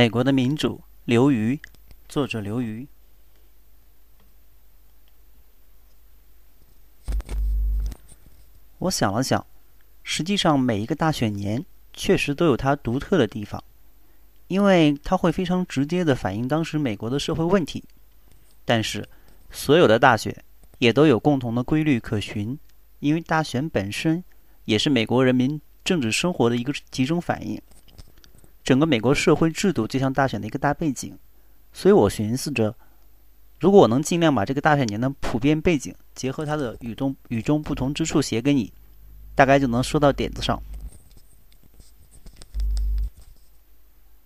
美国的民主，刘瑜，作者刘瑜。我想了想，实际上每一个大选年确实都有它独特的地方，因为它会非常直接的反映当时美国的社会问题。但是，所有的大选也都有共同的规律可循，因为大选本身也是美国人民政治生活的一个集中反应。整个美国社会制度就像大选的一个大背景，所以我寻思着，如果我能尽量把这个大选年的普遍背景结合它的与众与众不同之处写给你，大概就能说到点子上。